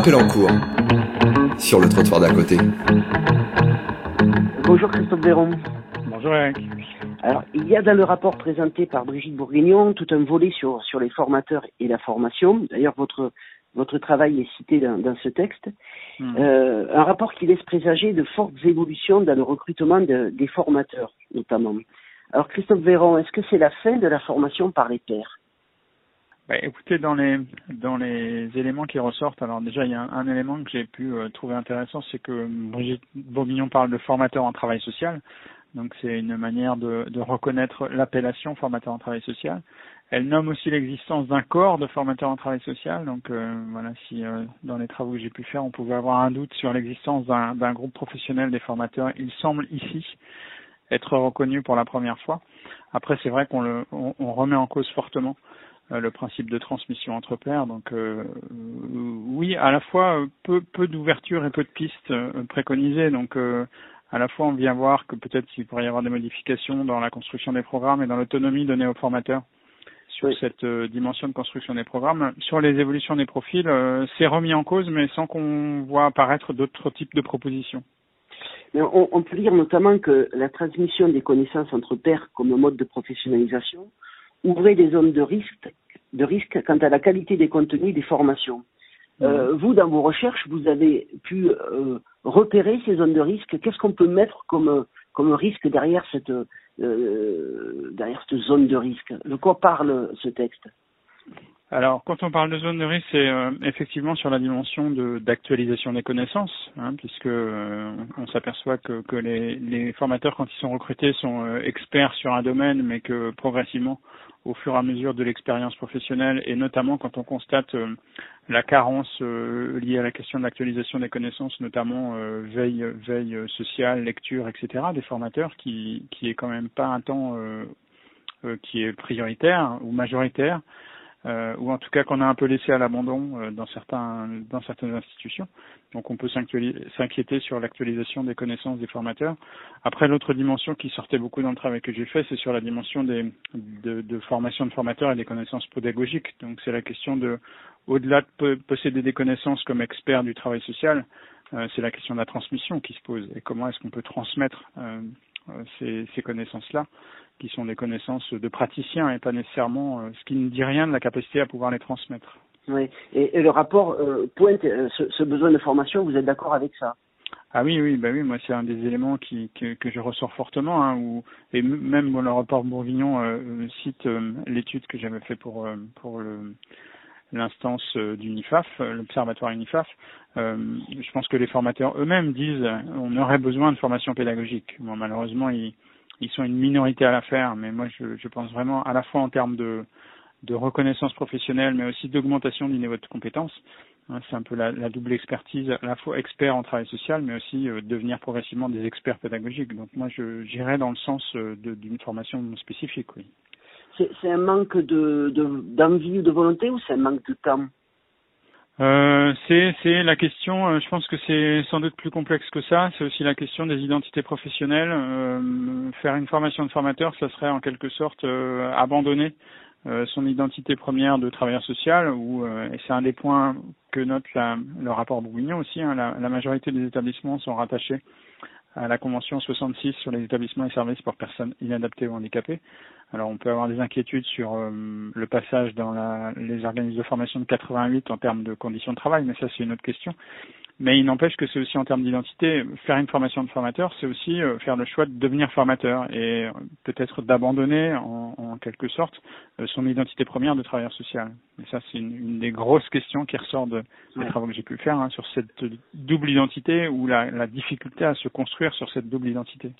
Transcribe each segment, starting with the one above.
appel en cours sur le trottoir d'à côté. Bonjour Christophe Véron. Bonjour Eric. Alors, il y a dans le rapport présenté par Brigitte Bourguignon tout un volet sur, sur les formateurs et la formation. D'ailleurs, votre, votre travail est cité dans, dans ce texte. Hmm. Euh, un rapport qui laisse présager de fortes évolutions dans le recrutement de- des formateurs, notamment. Alors, Christophe Véron, est-ce que c'est la fin de la formation par les pairs? Bah, écoutez, dans les dans les éléments qui ressortent, alors déjà il y a un, élément que j'ai pu euh, trouver intéressant, c'est que Brigitte Bourguignon parle de formateur en travail social. Donc c'est une manière de, de reconnaître l'appellation formateur en travail social. Elle nomme aussi l'existence d'un corps de formateurs en travail social. Donc euh, voilà, si euh, dans les travaux que j'ai pu faire, on pouvait avoir un doute sur l'existence d'un groupe professionnel des formateurs, il semble ici être reconnu pour la première fois. Après, c'est vrai qu'on le on, on remet en cause fortement le principe de transmission entre pairs. Donc euh, euh, oui, à la fois euh, peu peu d'ouverture et peu de pistes euh, préconisées. Donc euh, à la fois on vient voir que peut-être il pourrait y avoir des modifications dans la construction des programmes et dans l'autonomie donnée aux formateurs sur Oui. cette euh, dimension de construction des programmes. Sur les évolutions des profils, euh, c'est remis en cause, mais sans qu'on voit apparaître d'autres types de propositions. Mais on, on peut dire notamment que la transmission des connaissances entre pairs comme mode de professionnalisation ouvrait des zones de risque, de risque quant à la qualité des contenus des formations. Euh, vous, dans vos recherches, vous avez pu euh, repérer ces zones de risque. Qu'est-ce qu'on peut mettre comme, comme risque derrière cette, euh, derrière cette zone de risque? De quoi parle ce texte? Alors, quand on parle de zone de risque, c'est euh, effectivement sur la dimension de d'actualisation des connaissances, hein, puisque euh, on s'aperçoit que, que les, les formateurs, quand ils sont recrutés, sont euh, experts sur un domaine, mais que progressivement, au fur et à mesure de l'expérience professionnelle, et notamment quand on constate euh, la carence euh, liée à la question de l'actualisation des connaissances, notamment euh, veille, veille sociale, lecture, etc., des formateurs, qui, qui est quand même pas un temps qui est prioritaire ou majoritaire euh, ou en tout cas qu'on a un peu laissé à l'abandon euh, dans certains dans certaines institutions. Donc on peut s'inquiéter sur l'actualisation des connaissances des formateurs. Après l'autre dimension qui sortait beaucoup dans le travail que j'ai fait, c'est sur la dimension des de, de formation de formateurs et des connaissances pédagogiques. Donc c'est la question de au-delà de po- posséder des connaissances comme expert du travail social, euh, c'est la question de la transmission qui se pose et comment est-ce qu'on peut transmettre euh, ces, ces connaissances-là qui sont des connaissances de praticiens et pas nécessairement euh, ce qui ne dit rien de la capacité à pouvoir les transmettre. Oui. Et, et le rapport euh, pointe euh, ce, ce besoin de formation. Vous êtes d'accord avec ça? Ah oui, oui, bah oui, moi c'est un des éléments qui, que, que je ressors fortement, hein, où, et même bon, le rapport Bourguignon euh, euh, cite euh, l'étude que j'avais fait pour euh, pour le l'instance euh, d'UNIFAF, euh, l'observatoire UNIFAF. Euh, je pense que les formateurs eux-mêmes disent on aurait besoin de formation pédagogique. Malheureusement, ils, ils sont une minorité à la faire, mais moi je, je pense vraiment à la fois en termes de de reconnaissance professionnelle, mais aussi d'augmentation du niveau de compétences. Hein, C'est un peu la, la double expertise, à la fois expert en travail social, mais aussi devenir progressivement des experts pédagogiques. Donc moi, je j'irais dans le sens d'une formation spécifique, oui. C'est un manque de de- d'envie ou de volonté ou c'est un manque de temps Euh, c'est la question. euh, je pense que c'est sans doute plus complexe que ça. C'est aussi la question des identités professionnelles. Euh, faire une formation de formateur, ça serait en quelque sorte abandonner son identité première de travailleur social. Et c'est un des points que note le rapport Bourguignon aussi. hein, la majorité des établissements sont rattachés à la Convention 66 sur les établissements et services pour personnes inadaptées ou handicapées. Alors on peut avoir des inquiétudes sur euh, le passage dans la, les organismes de formation de 88 en termes de conditions de travail, mais ça c'est une autre question. Mais il n'empêche que c'est aussi en termes d'identité, faire une formation de formateur, c'est aussi euh, faire le choix de devenir formateur et euh, peut-être d'abandonner en, en quelque sorte euh, son identité première de travailleur social. Et ça c'est une, une des grosses questions qui ressort de, des Ouais. travaux que j'ai pu faire hein, sur cette double identité ou la, la difficulté à se construire sur cette double identité.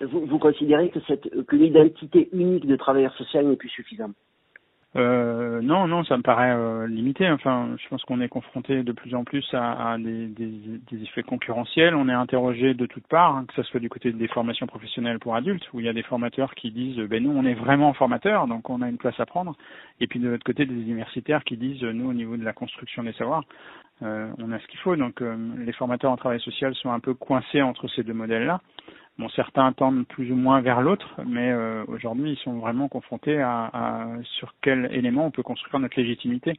vous, vous considérez que cette que l'identité unique de travailleur social n'est plus suffisante? Euh, non, non, ça me paraît euh, limité. Enfin, je pense qu'on est confronté de plus en plus à, à des, des, des effets concurrentiels. On est interrogé de toutes parts, hein, que ce soit du côté des formations professionnelles pour adultes, où il y a des formateurs qui disent, ben nous, on est vraiment formateurs, donc on a une place à prendre. Et puis de l'autre côté, des universitaires qui disent, nous, au niveau de la construction des savoirs, on a ce qu'il faut. Donc, euh, les formateurs en travail social sont un peu coincés entre ces deux modèles-là. Bon, certains tendent plus ou moins vers l'autre, mais euh, aujourd'hui, ils sont vraiment confrontés à, à sur quel élément on peut construire notre légitimité.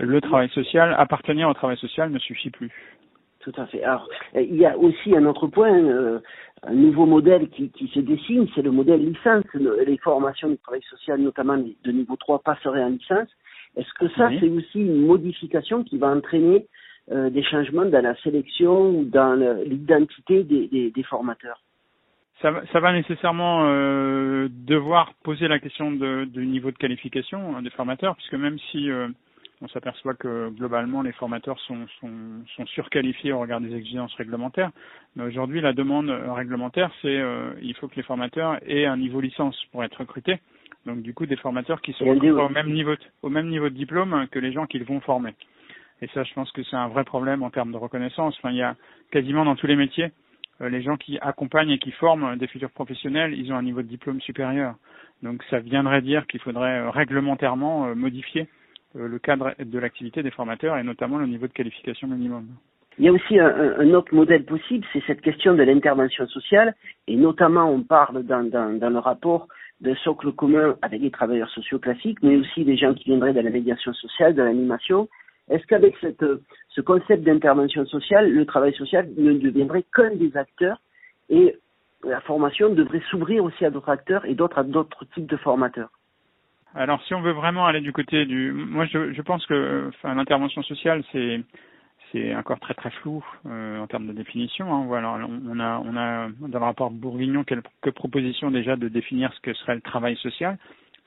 le travail social, appartenir au travail social ne suffit plus. Tout à fait. Alors, il y a aussi un autre point, euh, un nouveau modèle qui, qui se dessine, c'est le modèle licence. Les formations du travail social, notamment de niveau 3, passeraient en licence. Est-ce que ça, c'est aussi une modification qui va entraîner euh, des changements dans la sélection ou dans l'identité des, des, des, formateurs? Ça va, ça va nécessairement euh, devoir poser la question de, du niveau de qualification hein, des formateurs, puisque même si euh, on s'aperçoit que globalement les formateurs sont, sont, sont, surqualifiés au regard des exigences réglementaires. Mais aujourd'hui, la demande réglementaire, c'est euh, il faut que les formateurs aient un niveau licence pour être recrutés. Donc du coup, des formateurs qui sont au même niveau au même niveau de diplôme que les gens qu'ils vont former. Et ça, je pense que c'est un vrai problème en termes de reconnaissance. Enfin, il y a quasiment dans tous les métiers, euh, les gens qui accompagnent et qui forment des futurs professionnels, ils ont un niveau de diplôme supérieur. Donc ça viendrait dire qu'il faudrait euh, réglementairement modifier euh, le cadre de l'activité des formateurs et notamment le niveau de qualification minimum. Il y a aussi un, un autre modèle possible, c'est cette question de l'intervention sociale, et notamment on parle dans, dans, dans le rapport d'un socle commun avec les travailleurs sociaux classiques, mais aussi des gens qui viendraient de la médiation sociale, de l'animation. Est-ce qu'avec cette, ce concept d'intervention sociale, le travail social ne deviendrait qu'un des acteurs et la formation devrait s'ouvrir aussi à d'autres acteurs et d'autres à d'autres types de formateurs? Alors, si on veut vraiment aller du côté du, moi, je, pense que, l'intervention sociale, c'est c'est encore très très flou euh, en termes de définition. Hein. Voilà, on a dans le rapport Bourguignon quelques propositions déjà de définir ce que serait le travail social.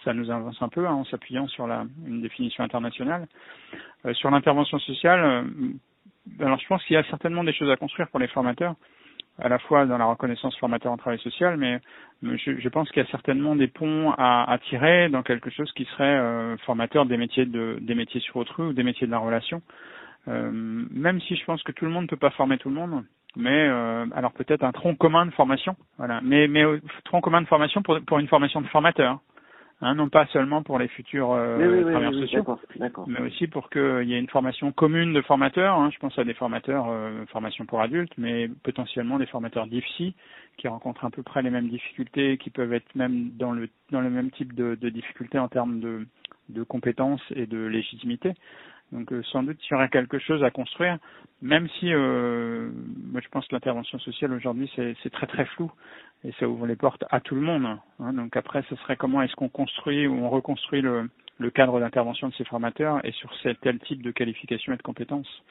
Ça nous avance un peu hein, en s'appuyant sur la une définition internationale. Euh, sur l'intervention sociale, euh, alors je pense qu'il y a certainement des choses à construire pour les formateurs à la fois dans la reconnaissance formateur en travail social, mais je, pense qu'il y a certainement des ponts à, tirer dans quelque chose qui serait formateur des métiers de des métiers sur autrui ou des métiers de la relation. Euh, même si je pense que tout le monde ne peut pas former tout le monde, mais euh, alors peut-être un tronc commun de formation, voilà. Mais mais tronc commun de formation pour pour une formation de formateur. Hein, non pas seulement pour les futurs euh, travailleurs sociaux, mais aussi pour qu'il y ait une formation commune de formateurs. Hein, je pense à des formateurs, euh, formation pour adultes, mais potentiellement des formateurs DIFSI qui rencontrent à peu près les mêmes difficultés, qui peuvent être même dans le dans le même type de, de difficultés en termes de, de compétences et de légitimité. Donc euh, sans doute il y aurait quelque chose à construire, même si euh, moi je pense que l'intervention sociale aujourd'hui c'est très très flou et ça ouvre les portes à tout le monde. Hein. Donc après, ce serait comment est-ce qu'on construit ou on reconstruit le, le cadre d'intervention de ces formateurs et sur tel type de qualification et de compétences.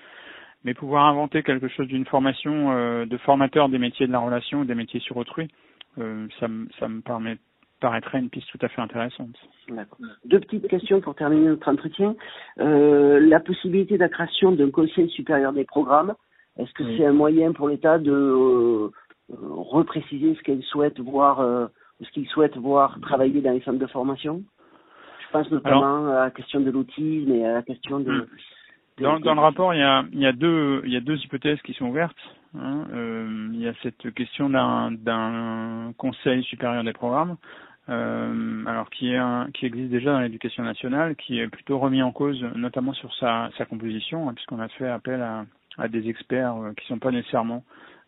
Mais pouvoir inventer quelque chose d'une formation euh, de formateur des métiers de la relation ou des métiers sur autrui, euh, ça, ça me permet, paraîtrait une piste tout à fait intéressante. Deux petites questions pour terminer notre entretien. Euh, la possibilité de la création d'un conseil supérieur des programmes, est-ce que c'est un moyen pour l'État de euh, repréciser ce qu'elle souhaite voir, euh, ce qu'il souhaite voir travailler dans les centres de formation? Je pense notamment à la question de l'autisme et à la question de. Hmm. Dans, dans, le rapport, il y, a, il y a deux il y a deux hypothèses qui sont ouvertes. Hein. Il y a cette question d'un conseil supérieur des programmes, euh, alors qui est un, qui existe déjà dans l'éducation nationale, qui est plutôt remis en cause, notamment sur sa sa composition, hein, puisqu'on a fait appel à, à des experts euh, qui sont pas nécessairement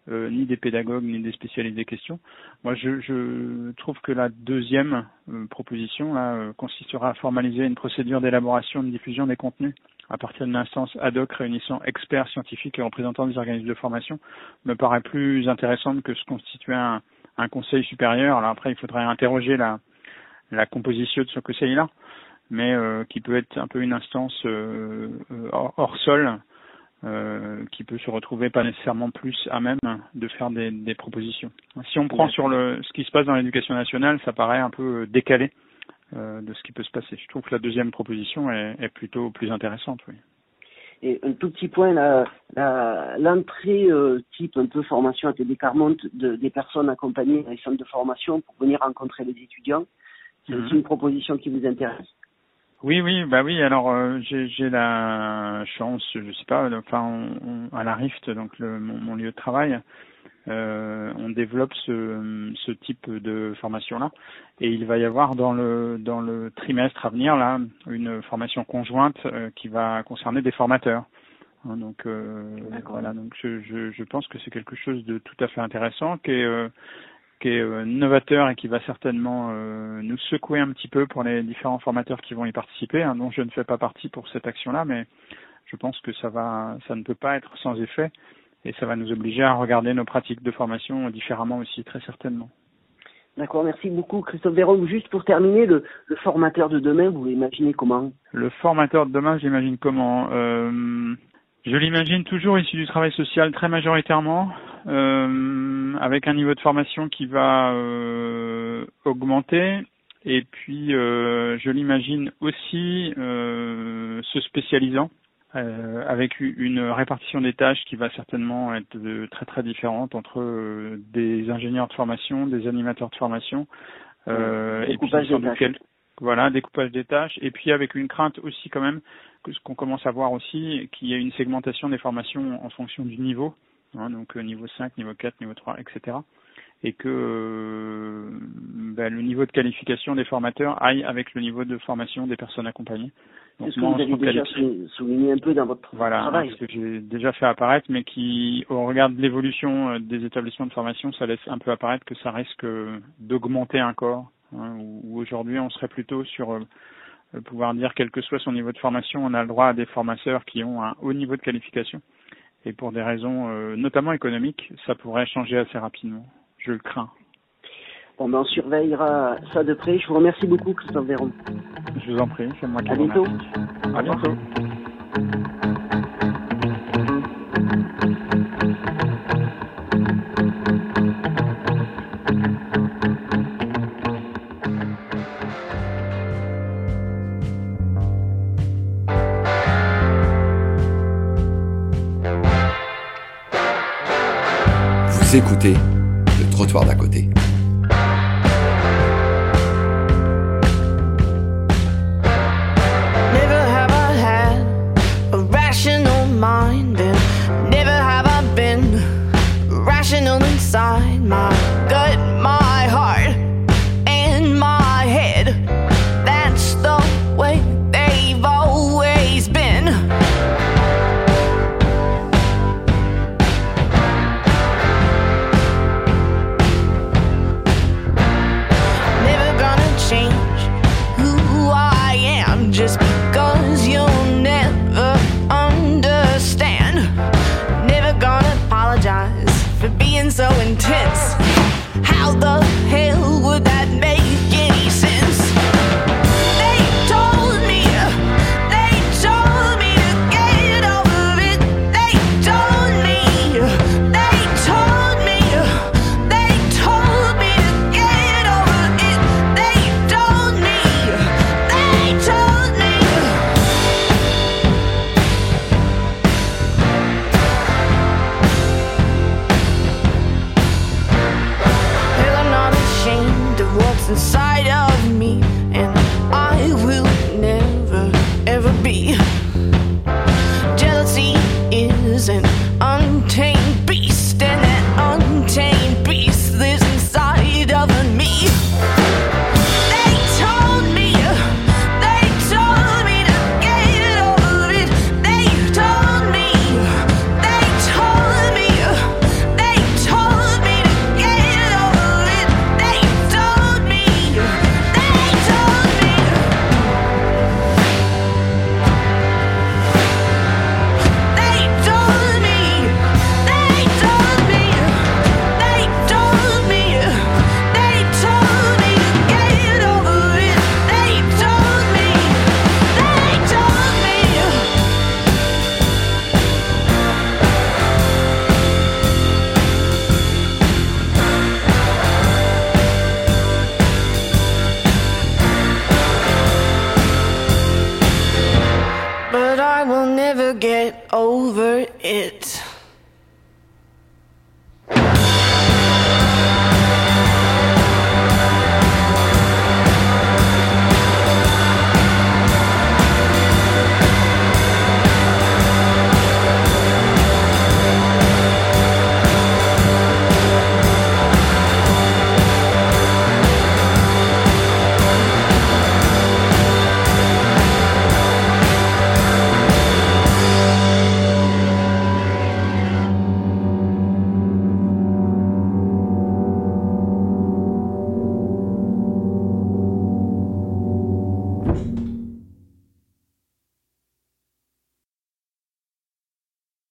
euh, ni des pédagogues ni des spécialistes des questions. Moi, je, je trouve que la deuxième euh, proposition là euh, consistera à formaliser une procédure d'élaboration de diffusion des contenus à partir d'une instance ad hoc réunissant experts scientifiques et représentants des organismes de formation me paraît plus intéressante que se constituer un, un conseil supérieur. Alors après, il faudrait interroger la, la composition de ce conseil-là, mais qui peut être un peu une instance hors, hors sol euh, qui peut se retrouver pas nécessairement plus à même de faire des, des propositions. Si on prend sur le ce qui se passe dans l'éducation nationale, ça paraît un peu décalé euh, de ce qui peut se passer. Je trouve que la deuxième proposition est, est plutôt plus intéressante, oui. Et un tout petit point, l'entrée la, euh, type un peu formation à TD Carmonte de, des personnes accompagnées dans les centres de formation pour venir rencontrer les étudiants, c'est aussi mhm. une proposition qui vous intéresse? Oui, oui, bah oui. Alors euh, j'ai la chance, je sais pas, enfin, on, à la Rift, donc le, mon, mon, lieu de travail, euh, on développe ce, ce type de formation là, et il va y avoir dans le dans le trimestre à venir là une formation conjointe euh, qui va concerner des formateurs. Hein, donc euh, voilà, donc je, je, je pense que c'est quelque chose de tout à fait intéressant qui est qui est euh, novateur et qui va certainement euh, nous secouer un petit peu pour les différents formateurs qui vont y participer, hein, dont je ne fais pas partie pour cette action-là, mais je pense que ça va, ça ne peut pas être sans effet et ça va nous obliger à regarder nos pratiques de formation différemment aussi, très certainement. D'accord, merci beaucoup Christophe Véron. Juste pour terminer, le, le formateur de demain, vous l'imaginez comment? Le formateur de demain, j'imagine comment? Euh, Je l'imagine toujours issu du travail social très majoritairement, euh, avec un niveau de formation qui va euh, augmenter. Et puis, je l'imagine aussi se spécialisant euh, avec une répartition des tâches qui va certainement être très très différente entre euh, des ingénieurs de formation, des animateurs de formation, euh, et puis quel, voilà découpage des tâches, et puis avec une crainte aussi quand même que ce qu'on commence à voir aussi, qu'il y a une segmentation des formations en fonction du niveau, hein, donc euh, niveau 5, niveau 4, niveau 3, etc et que euh, ben, le niveau de qualification des formateurs aille avec le niveau de formation des personnes accompagnées. C'est ce que vous avez déjà souligné un peu dans votre voilà, travail. ce que j'ai déjà fait apparaître, mais qui, au regard de l'évolution euh, des établissements de formation, ça laisse un peu apparaître que ça risque d'augmenter encore. Hein, où aujourd'hui, on serait plutôt sur euh, pouvoir dire, quel que soit son niveau de formation, on a le droit à des formateurs qui ont un haut niveau de qualification. Et pour des raisons euh, notamment économiques, ça pourrait changer assez rapidement. Je le crains. Bon, ben, on surveillera ça de près. Je vous remercie beaucoup, Christophe Véron. Je vous en prie, c'est moi qui À vous bientôt. remercie. À bientôt. Vous écoutez trottoir d'à côté. Never have inside of